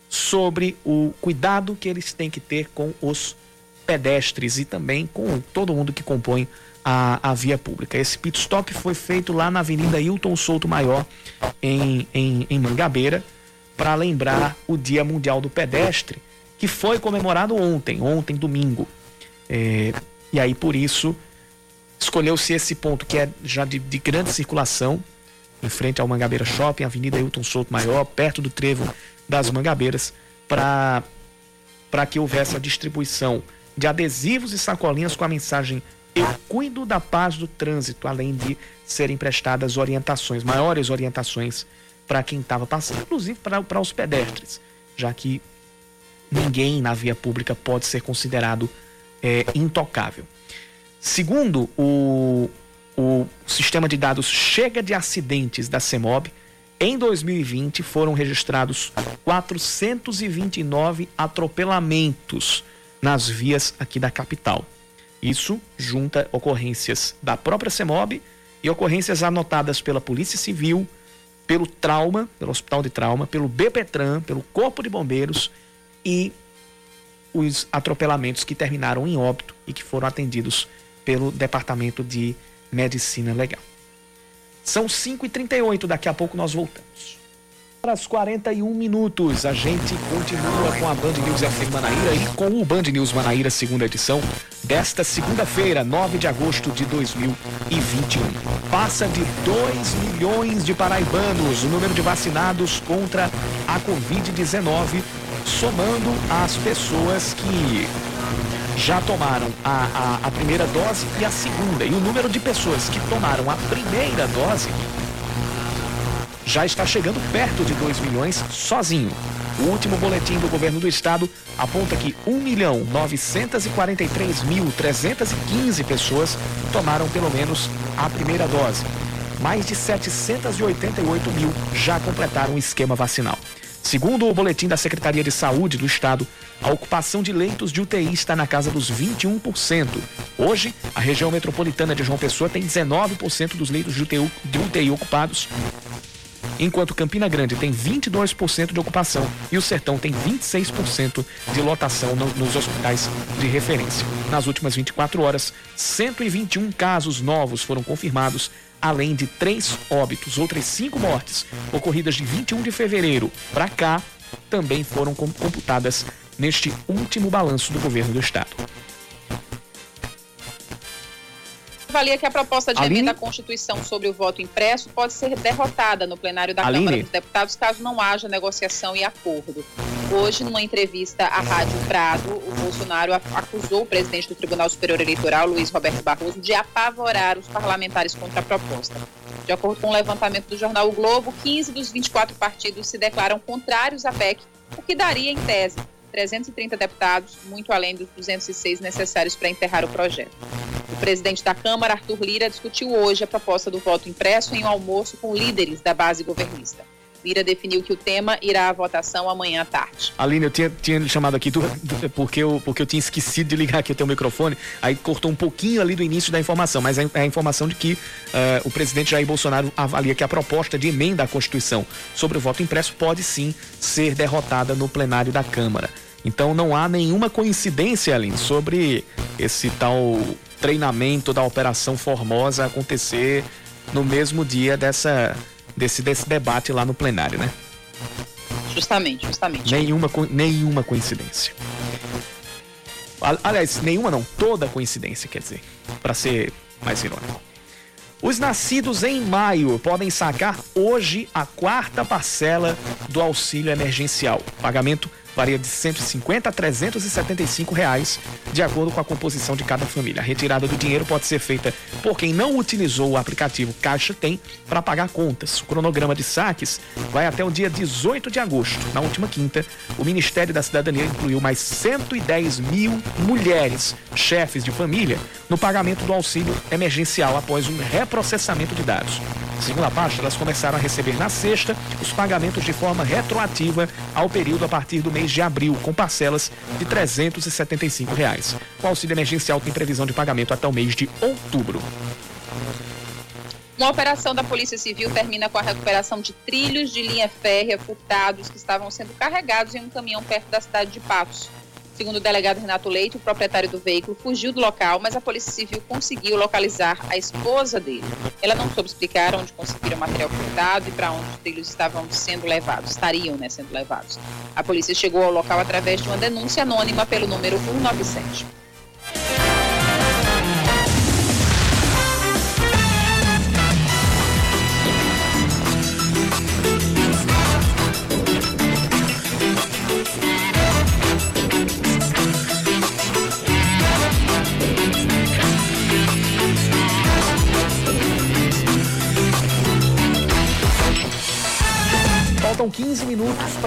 sobre o cuidado que eles têm que ter com os pedestres e também com todo mundo que compõe a, a via pública. Esse pit stop foi feito lá na Avenida Hilton Souto Maior, em, em, em Mangabeira, para lembrar o Dia Mundial do Pedestre, que foi comemorado ontem, ontem, domingo. É, e aí, por isso, escolheu-se esse ponto que é já de, de grande circulação, em frente ao Mangabeira Shopping, Avenida Hilton Souto Maior, perto do trevo das Mangabeiras, para que houvesse a distribuição de adesivos e sacolinhas com a mensagem Eu cuido da paz do trânsito, além de serem prestadas orientações, maiores orientações para quem estava passando, inclusive para os pedestres, já que ninguém na via pública pode ser considerado é, intocável. Segundo o, o sistema de dados Chega de Acidentes da CEMOB, em 2020 foram registrados 429 atropelamentos nas vias aqui da capital. Isso junta ocorrências da própria CEMOB e ocorrências anotadas pela Polícia Civil, pelo Trauma, pelo Hospital de Trauma, pelo BPTran, pelo Corpo de Bombeiros e os atropelamentos que terminaram em óbito e que foram atendidos pelo Departamento de Medicina Legal. São 5h38, daqui a pouco nós voltamos. Às 41 minutos, a gente continua com a Band News FM Manaíra e com o Band News Manaíra, segunda edição, desta segunda-feira, 9 de agosto de 2021. Passa de 2 milhões de paraibanos o número de vacinados contra a Covid-19, somando as pessoas que já tomaram a, a, a primeira dose e a segunda. E o número de pessoas que tomaram a primeira dose já está chegando perto de 2 milhões sozinho. O último boletim do governo do estado aponta que 1 milhão 943 mil 315 pessoas tomaram pelo menos a primeira dose. Mais de 788 mil já completaram o esquema vacinal. Segundo o boletim da Secretaria de Saúde do Estado, a ocupação de leitos de UTI está na casa dos 21%. Hoje, a região metropolitana de João Pessoa tem 19% dos leitos de UTI, ocupados, enquanto Campina Grande tem 22% de ocupação e o Sertão tem 26% de lotação no, nos hospitais de referência. Nas últimas 24 horas, 121 casos novos foram confirmados, além de três óbitos. Outras cinco mortes ocorridas de 21 de fevereiro para cá também foram computadas neste último balanço do governo do estado. Avalia que a proposta de Aline? emenda à Constituição sobre o voto impresso pode ser derrotada no plenário da Aline? Câmara dos Deputados caso não haja negociação e acordo. Hoje, numa entrevista à Rádio Prado, o Bolsonaro acusou o presidente do Tribunal Superior Eleitoral, Luiz Roberto Barroso, de apavorar os parlamentares contra a proposta. De acordo com o levantamento do jornal o Globo, 15 dos 24 partidos se declaram contrários à PEC, o que daria, em tese, 330 deputados, muito além dos 206 necessários para enterrar o projeto. O presidente da Câmara, Arthur Lira, discutiu hoje a proposta do voto impresso em um almoço com líderes da base governista. Lira definiu que o tema irá à votação amanhã à tarde. Aline, eu tinha, tinha chamado aqui (laughs) porque, eu, porque eu tinha esquecido de ligar aqui o teu microfone, aí cortou um pouquinho ali do início da informação, mas é, é a informação de que uh, o presidente Jair Bolsonaro avalia que a proposta de emenda à Constituição sobre o voto impresso pode sim ser derrotada no plenário da Câmara. Então não há nenhuma coincidência, Aline, sobre esse tal treinamento da Operação Formosa acontecer no mesmo dia dessa, desse, desse debate lá no plenário, né? Justamente, justamente. Nenhuma, nenhuma coincidência. Aliás, nenhuma não, toda coincidência, quer dizer, para ser mais irônico. Os nascidos em maio podem sacar hoje a quarta parcela do auxílio emergencial. Pagamento varia de 150 a 375 reais, de acordo com a composição de cada família. A retirada do dinheiro pode ser feita por quem não utilizou o aplicativo Caixa Tem para pagar contas. O cronograma de saques vai até o dia 18 de agosto. Na última quinta, o Ministério da Cidadania incluiu mais 110 mil mulheres, chefes de família, no pagamento do auxílio emergencial após um reprocessamento de dados. Segundo a pasta, elas começaram a receber na sexta os pagamentos de forma retroativa ao período a partir do mês de abril, com parcelas de 375 reais. O auxílio emergencial tem previsão de pagamento até o mês de outubro. Uma operação da Polícia Civil termina com a recuperação de trilhos de linha férrea furtados que estavam sendo carregados em um caminhão perto da cidade de Patos. Segundo o delegado Renato Leite, o proprietário do veículo fugiu do local, mas a Polícia Civil conseguiu localizar a esposa dele. Ela não soube explicar onde conseguiram o material furtado e para onde os trilhos estavam sendo levados, estariam né, sendo levados. A polícia chegou ao local através de uma denúncia anônima pelo número 197.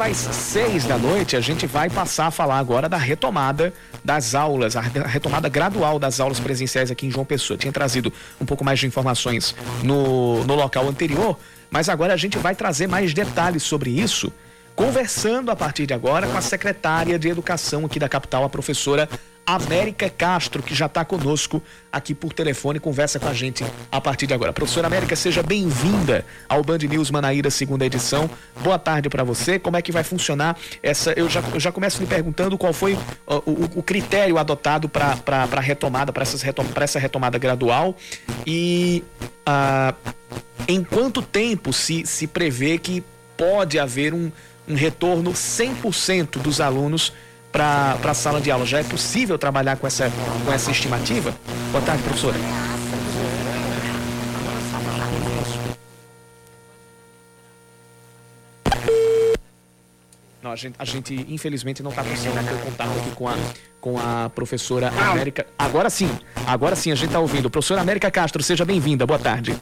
Para as 6 da noite. A gente vai passar a falar agora da retomada das aulas, a retomada gradual das aulas presenciais aqui em João Pessoa. Tinha trazido um pouco mais de informações no, no local anterior, mas agora a gente vai trazer mais detalhes sobre isso conversando a partir de agora com a secretária de Educação aqui da capital, a professora América Castro, que já está conosco aqui por telefone, conversa com a gente a partir de agora. Professora América, seja bem-vinda ao Band News Manaíra, segunda edição. Boa tarde para você. Como é que vai funcionar essa? Eu já, eu já começo me perguntando qual foi o, o, o critério adotado para a retomada, para retom essa retomada gradual e ah, em quanto tempo se, se prevê que pode haver um, um retorno 100% dos alunos para a sala de aula. Já é possível trabalhar com essa, com essa estimativa? Boa tarde, professora. Não, a gente, a gente infelizmente não está conseguindo ter contato aqui com a, com a professora América. Agora sim, agora sim a gente está ouvindo. Professora América Castro, seja bem-vinda. Boa tarde.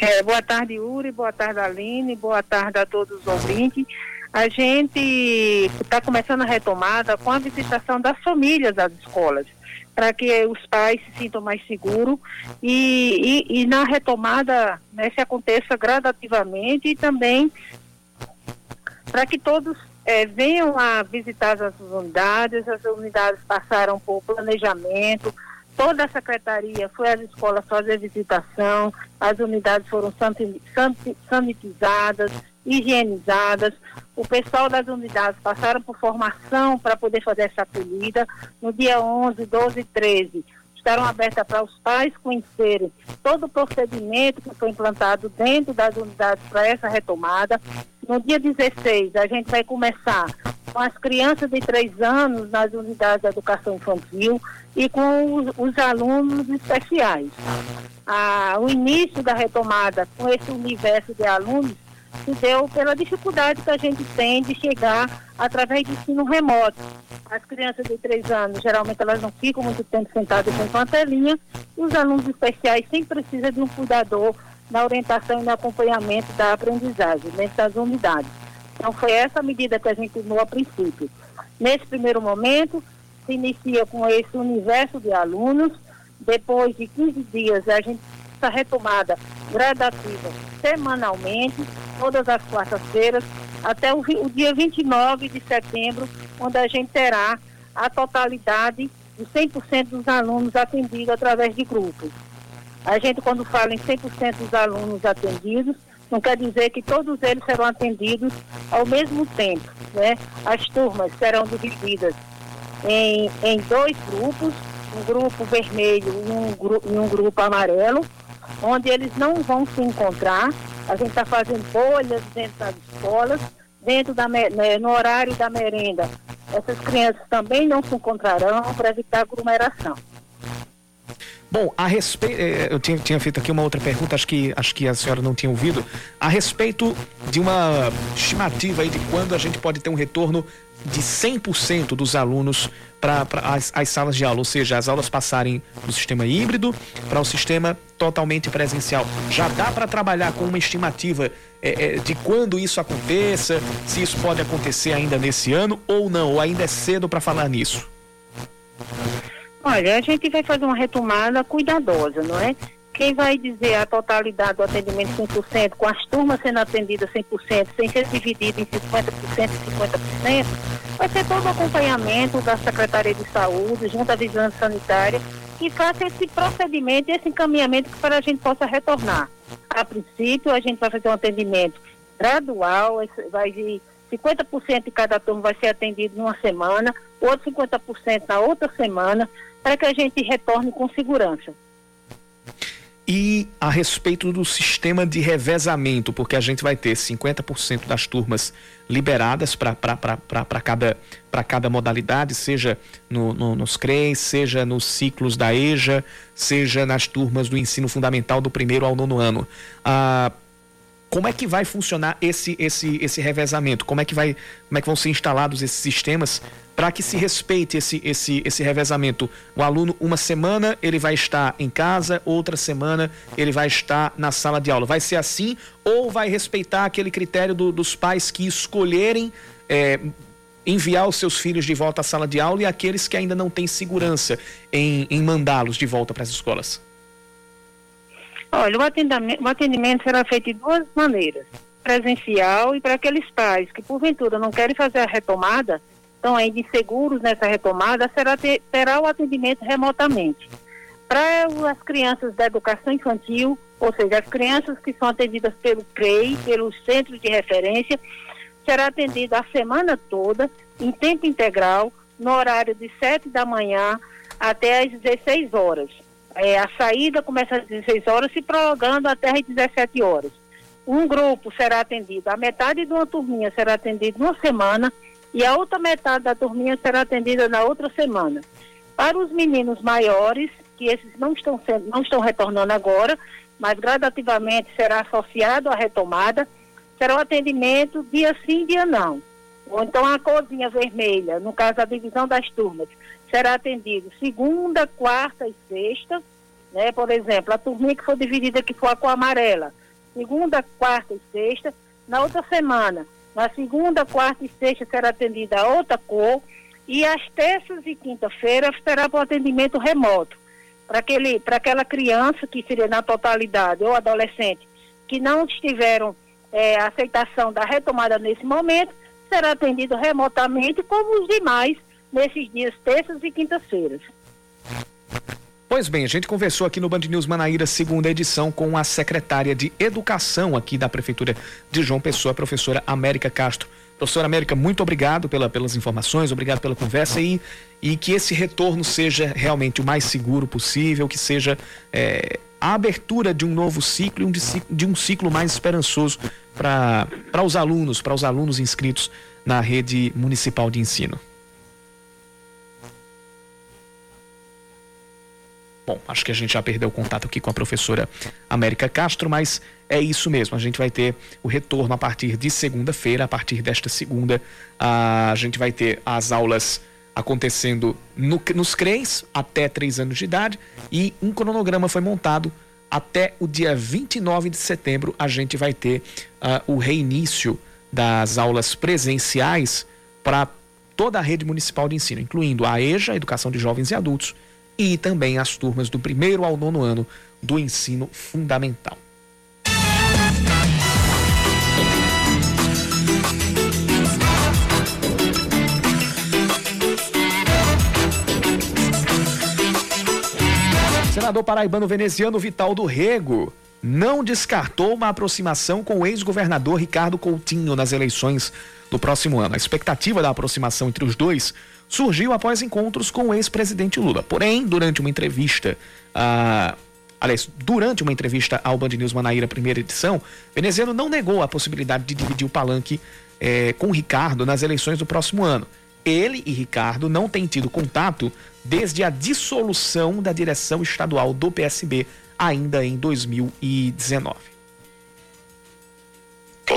É, boa tarde, Uri. Boa tarde, Aline. Boa tarde a todos os ouvintes. A gente está começando a retomada com a visitação das famílias às escolas, para que os pais se sintam mais seguros e, e, e na retomada né, se aconteça gradativamente e também para que todos é, venham a visitar as unidades, as unidades passaram por planejamento, toda a secretaria foi às escolas fazer visitação, as unidades foram sanitizadas, higienizadas. O pessoal das unidades passaram por formação para poder fazer essa acolhida. No dia 11, 12 e 13, estarão abertas para os pais conhecerem todo o procedimento que foi implantado dentro das unidades para essa retomada. No dia 16, a gente vai começar com as crianças de 3 anos nas unidades de educação infantil e com os, os alunos especiais. Ah, o início da retomada com esse universo de alunos se deu pela dificuldade que a gente tem de chegar através de ensino remoto. As crianças de 3 anos, geralmente elas não ficam muito tempo sentadas com telinha, e os alunos especiais sempre precisam de um cuidador na orientação e no acompanhamento da aprendizagem das unidades. Então foi essa medida que a gente tomou a princípio. Nesse primeiro momento, se inicia com esse universo de alunos, depois de 15 dias a gente essa retomada gradativa semanalmente, todas as quartas-feiras, até o, o, dia 29 de setembro, onde a gente terá a totalidade de 100% dos alunos atendidos através de grupos. A gente, quando fala em 100% dos alunos atendidos, não quer dizer que todos eles serão atendidos ao mesmo tempo. Né? As turmas serão divididas em, em dois grupos, um grupo vermelho e um, gru, e um grupo amarelo, onde eles não vão se encontrar. A gente está fazendo bolhas dentro das escolas, dentro da, né, no horário da merenda. Essas crianças também não se encontrarão para evitar aglomeração. Bom, a respeito, eh, eu tinha, tinha, feito aqui uma outra pergunta, acho que, acho que a senhora não tinha ouvido, a respeito de uma estimativa aí de quando a gente pode ter um retorno de 100% dos alunos para as, as, salas de aula, ou seja, as aulas passarem do sistema híbrido para o sistema totalmente presencial. Já dá para trabalhar com uma estimativa é, é, de quando isso aconteça, se isso pode acontecer ainda nesse ano ou não, ou ainda é cedo para falar nisso? Olha, a gente vai fazer uma retomada cuidadosa, não é? Quem vai dizer a totalidade do atendimento 100%, com as turmas sendo atendidas 100%, sem ser dividido em 50% e 50%, vai ser todo o acompanhamento da Secretaria de Saúde, junto à Vigilância Sanitária, que faça esse procedimento, esse encaminhamento para a gente possa retornar. A princípio, a gente vai fazer um atendimento gradual, vai de 50% de cada turma vai ser atendido numa semana, outro 50% na outra semana, para que a gente retorne com segurança. E a respeito do sistema de revezamento, porque a gente vai ter 50% das turmas liberadas para cada, cada modalidade, seja no, no, nos CREs, seja nos ciclos da EJA, seja nas turmas do ensino fundamental do primeiro ao nono ano. Ah, como é que vai funcionar esse, esse, esse revezamento? Como é que vai, como é que vão ser instalados esses sistemas para que se respeite esse, esse, esse revezamento? O aluno, uma semana, ele vai estar em casa, outra semana, ele vai estar na sala de aula. Vai ser assim ou vai respeitar aquele critério do, dos pais que escolherem é, enviar os seus filhos de volta à sala de aula e aqueles que ainda não têm segurança em, em mandá-los de volta para as escolas? Olha, o atendimento, o atendimento será feito de duas maneiras presencial e para aqueles pais que porventura não querem fazer a retomada, estão ainda inseguros nessa retomada, será ter, terá o atendimento remotamente. Para as crianças da educação infantil, ou seja, as crianças que são atendidas pelo CREI, pelos centros de referência, será atendida a semana toda, em tempo integral, no horário de 7 da manhã até às 16 horas. É, a saída começa às 16 horas, se prolongando até às 17 horas. Um grupo será atendido, a metade de uma turminha será atendida numa semana e a outra metade da turminha será atendida na outra semana. Para os meninos maiores, que esses não estão, sendo, não estão retornando agora, mas gradativamente será associado à retomada, será o atendimento dia sim, dia não. Ou então a corzinha vermelha, no caso da divisão das turmas, será atendido segunda, quarta e sexta, né? Por exemplo, a turminha que for dividida que for com a amarela, segunda, quarta e sexta, na outra semana, na segunda, quarta e sexta será atendida outra cor e às terças e quinta-feira será para o atendimento remoto. Para aquela criança que seria na totalidade ou adolescente que não estiveram é, aceitação da retomada nesse momento, será atendido remotamente como os demais nesses dias terças e quintas-feiras. Pois bem, a gente conversou aqui no Band News Manaíra, segunda edição, com a secretária de Educação aqui da Prefeitura de João Pessoa, a professora América Castro. Professora América, muito obrigado pela, pelas informações, obrigado pela conversa e, e que esse retorno seja realmente o mais seguro possível, que seja é, a abertura de um novo ciclo um de, de um ciclo mais esperançoso para os alunos, para os alunos inscritos na rede municipal de ensino. Bom, acho que a gente já perdeu o contato aqui com a professora América Castro, mas é isso mesmo. A gente vai ter o retorno a partir de segunda-feira. A partir desta segunda, a gente vai ter as aulas acontecendo no, nos CREs até 3 anos de idade e um cronograma foi montado até o dia 29 de setembro. A gente vai ter uh, o reinício das aulas presenciais para toda a rede municipal de ensino, incluindo a EJA, Educação de Jovens e Adultos, e também as turmas do primeiro ao nono ano do ensino fundamental. Senador paraibano veneziano Vital do Rego não descartou uma aproximação com o ex-governador Ricardo Coutinho nas eleições do próximo ano. A expectativa da aproximação entre os dois surgiu após encontros com o ex-presidente Lula. Porém, durante uma entrevista a. Aliás, durante uma entrevista ao Band News Manaíra, primeira edição, Veneziano não negou a possibilidade de dividir o palanque eh, com Ricardo nas eleições do próximo ano. Ele e Ricardo não têm tido contato desde a dissolução da direção estadual do PSB, ainda em 2019.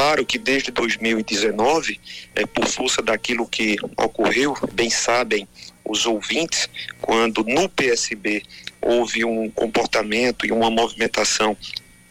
Claro que desde 2019, é, por força daquilo que ocorreu, bem sabem os ouvintes, quando no PSB houve um comportamento e uma movimentação,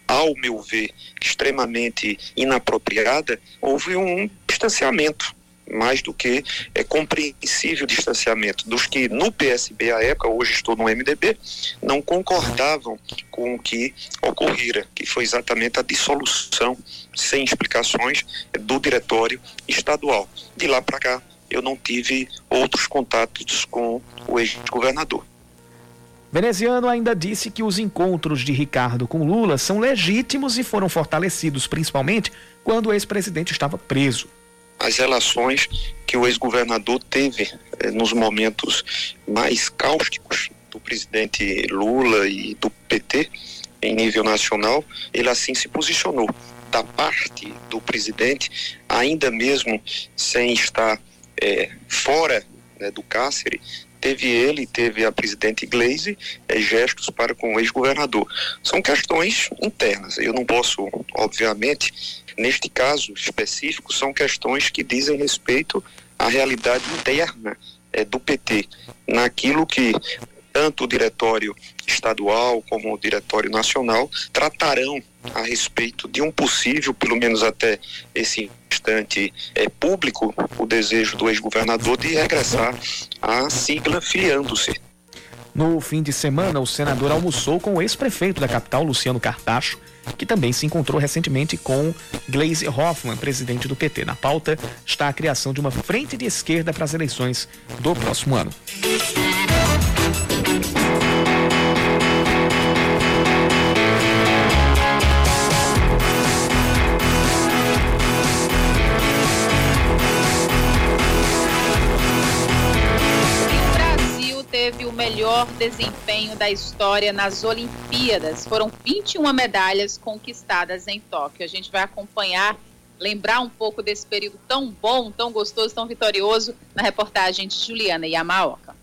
ao meu ver, extremamente inapropriada, houve um distanciamento mais do que é compreensível distanciamento dos que no PSB à época, hoje estou no MDB, não concordavam com o que ocorrera, que foi exatamente a dissolução sem explicações do diretório estadual. De lá para cá, eu não tive outros contatos com o ex-governador. Veneziano ainda disse que os encontros de Ricardo com Lula são legítimos e foram fortalecidos principalmente quando o ex-presidente estava preso as relações que o ex-governador teve eh, nos momentos mais cáusticos do presidente Lula e do PT em nível nacional, ele assim se posicionou. Da parte do presidente, ainda mesmo sem estar eh, fora né, do cárcere, teve ele, teve a presidente Glaze, é, gestos para com o ex-governador. São questões internas. Eu não posso, obviamente, neste caso específico, são questões que dizem respeito à realidade interna é, do PT, naquilo que tanto o diretório estadual como o diretório nacional tratarão a respeito de um possível, pelo menos até esse instante é, público, o desejo do ex-governador de regressar à sigla filiando-se. No fim de semana, o senador almoçou com o ex-prefeito da capital, Luciano Cartacho, que também se encontrou recentemente com Gleisi Hoffmann, presidente do PT. Na pauta está a criação de uma frente de esquerda para as eleições do próximo ano. Melhor desempenho da história nas Olimpíadas. Foram 21 medalhas conquistadas em Tóquio. A gente vai acompanhar, lembrar um pouco desse período tão bom, tão gostoso, tão vitorioso na reportagem de Juliana Yamaoka.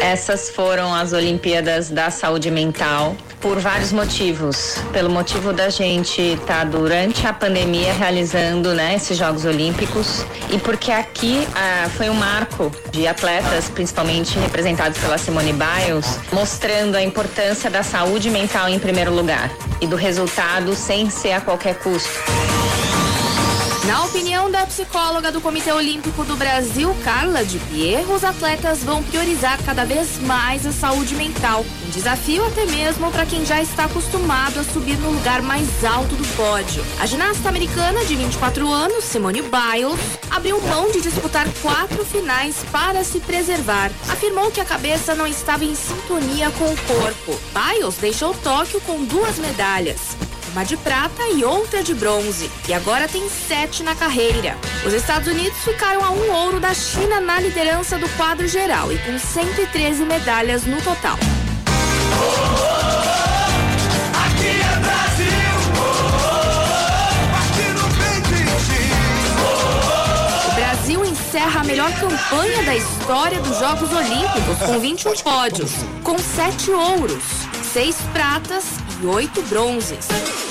Essas foram as Olimpíadas da Saúde Mental por vários motivos. Pelo motivo da gente estar tá durante a pandemia realizando né, esses Jogos Olímpicos e porque aqui ah, foi um marco de atletas, principalmente representados pela Simone Biles, mostrando a importância da saúde mental em primeiro lugar e do resultado sem ser a qualquer custo. Na opinião da psicóloga do Comitê Olímpico do Brasil, Carla de Pierre, os atletas vão priorizar cada vez mais a saúde mental. Um desafio até mesmo para quem já está acostumado a subir no lugar mais alto do pódio. A ginasta americana de 24 anos, Simone Biles, abriu mão de disputar quatro finais para se preservar. Afirmou que a cabeça não estava em sintonia com o corpo. Biles deixou Tóquio com duas medalhas uma de prata e outra de bronze, e agora tem sete na carreira. Os Estados Unidos ficaram a um ouro da China na liderança do quadro geral e com 113 medalhas no total. O Brasil encerra a melhor campanha da história dos Jogos Olímpicos com 21 pódios, com sete ouros, seis pratas e oito bronzes.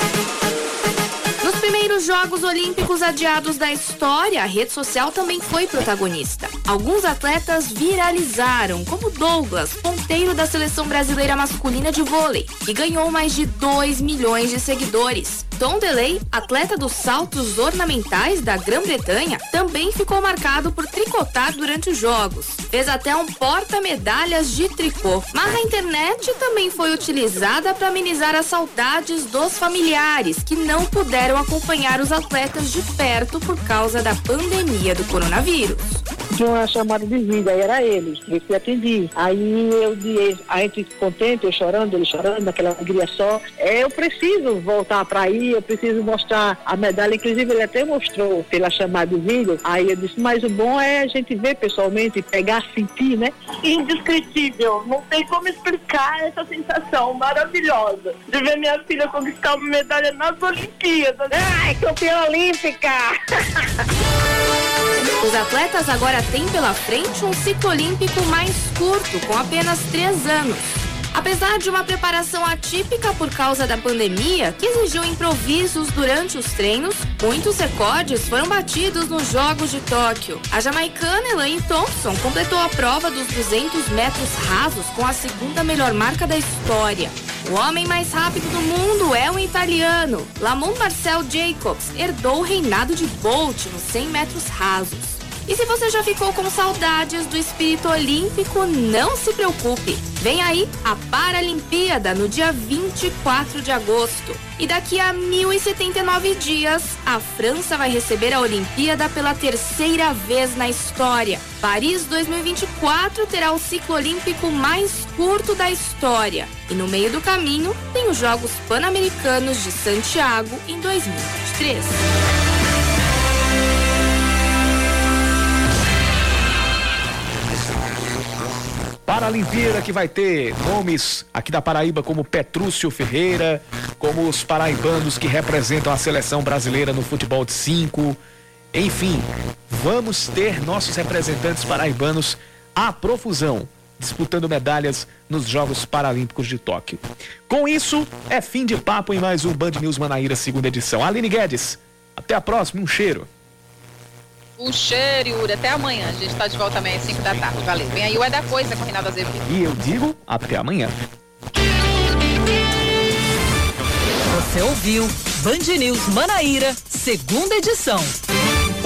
Primeiros Jogos Olímpicos adiados da história, a rede social também foi protagonista. Alguns atletas viralizaram, como Douglas, ponteiro da seleção brasileira masculina de vôlei, que ganhou mais de 2 milhões de seguidores. Tom Delay, atleta dos saltos ornamentais da Grã-Bretanha, também ficou marcado por tricotar durante os jogos. Fez até um porta-medalhas de tricô. Mas a internet também foi utilizada para amenizar as saudades dos familiares que não puderam acompanhar os atletas de perto por causa da pandemia do coronavírus tinha uma chamada de vida, aí era eles, eu fui atendi. Aí eu disse, a gente contente, eu chorando, ele chorando, aquela alegria só. É, eu preciso voltar para aí, eu preciso mostrar a medalha, inclusive ele até mostrou pela chamada de vídeo. Aí eu disse, mas o bom é a gente ver pessoalmente, pegar, sentir, né? Indescritível, não tem como explicar essa sensação maravilhosa de ver minha filha conquistar uma medalha nas Olimpíadas. Ai, campeã olímpica! Os atletas agora têm pela frente um ciclo olímpico mais curto, com apenas três anos. Apesar de uma preparação atípica por causa da pandemia, que exigiu improvisos durante os treinos, muitos recordes foram batidos nos Jogos de Tóquio. A jamaicana Elaine Thompson completou a prova dos 200 metros rasos com a segunda melhor marca da história. O homem mais rápido do mundo é um italiano. Lamont Marcel Jacobs herdou o reinado de Bolt nos 100 metros rasos. E se você já ficou com saudades do espírito olímpico, não se preocupe. Vem aí a Paralimpíada no dia 24 de agosto. E daqui a 1079 dias, a França vai receber a Olimpíada pela terceira vez na história. Paris 2024 terá o ciclo olímpico mais curto da história. E no meio do caminho, tem os Jogos Pan-Americanos de Santiago em 2023. Paralimpíada que vai ter nomes aqui da Paraíba como Petrúcio Ferreira, como os paraibanos que representam a seleção brasileira no futebol de cinco. Enfim, vamos ter nossos representantes paraibanos à profusão, disputando medalhas nos Jogos Paralímpicos de Tóquio. Com isso, é fim de papo em mais um Band News Manaíra, segunda edição. Aline Guedes, até a próxima, um cheiro. Um cheiro, Yuri. Até amanhã. A gente está de volta amanhã às 5 da tarde. Valeu. Vem aí o É da Coisa com o Rinaldo Azevedo. E eu digo até amanhã. Você ouviu Band News Manaíra, segunda edição.